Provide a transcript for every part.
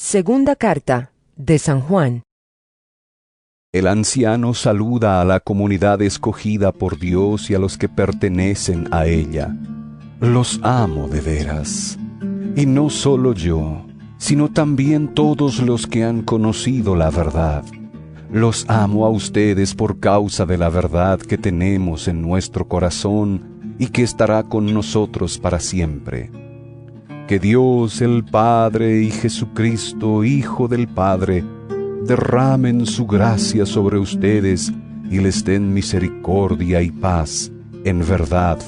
Segunda carta de San Juan. El anciano saluda a la comunidad escogida por Dios y a los que pertenecen a ella. Los amo de veras. Y no solo yo, sino también todos los que han conocido la verdad. Los amo a ustedes por causa de la verdad que tenemos en nuestro corazón y que estará con nosotros para siempre. Que Dios el Padre y Jesucristo, Hijo del Padre, derramen su gracia sobre ustedes y les den misericordia y paz en verdad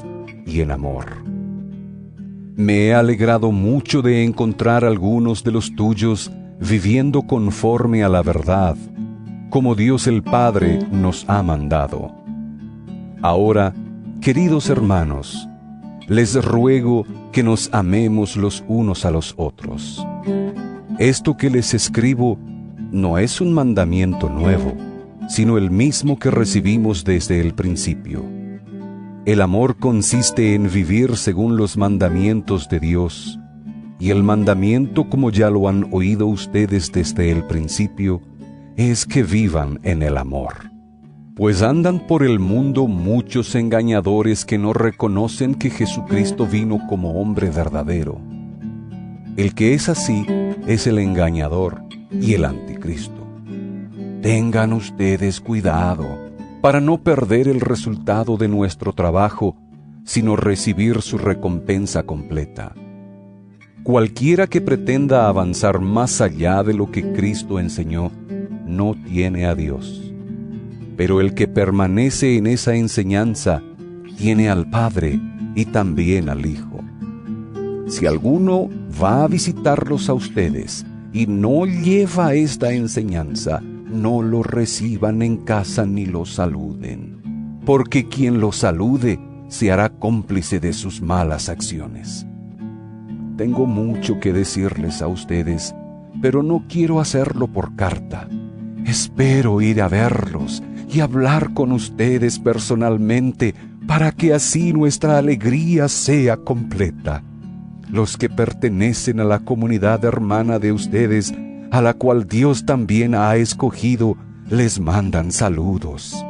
y en amor. Me he alegrado mucho de encontrar algunos de los tuyos viviendo conforme a la verdad, como Dios el Padre nos ha mandado. Ahora, queridos hermanos, les ruego que nos amemos los unos a los otros. Esto que les escribo no es un mandamiento nuevo, sino el mismo que recibimos desde el principio. El amor consiste en vivir según los mandamientos de Dios, y el mandamiento, como ya lo han oído ustedes desde el principio, es que vivan en el amor. Pues andan por el mundo muchos engañadores que no reconocen que Jesucristo vino como hombre verdadero. El que es así es el engañador y el anticristo. Tengan ustedes cuidado para no perder el resultado de nuestro trabajo, sino recibir su recompensa completa. Cualquiera que pretenda avanzar más allá de lo que Cristo enseñó, no tiene a Dios pero el que permanece en esa enseñanza tiene al Padre y también al Hijo. Si alguno va a visitarlos a ustedes y no lleva esta enseñanza, no lo reciban en casa ni lo saluden, porque quien lo salude se hará cómplice de sus malas acciones. Tengo mucho que decirles a ustedes, pero no quiero hacerlo por carta. Espero ir a verlos y hablar con ustedes personalmente para que así nuestra alegría sea completa. Los que pertenecen a la comunidad hermana de ustedes, a la cual Dios también ha escogido, les mandan saludos.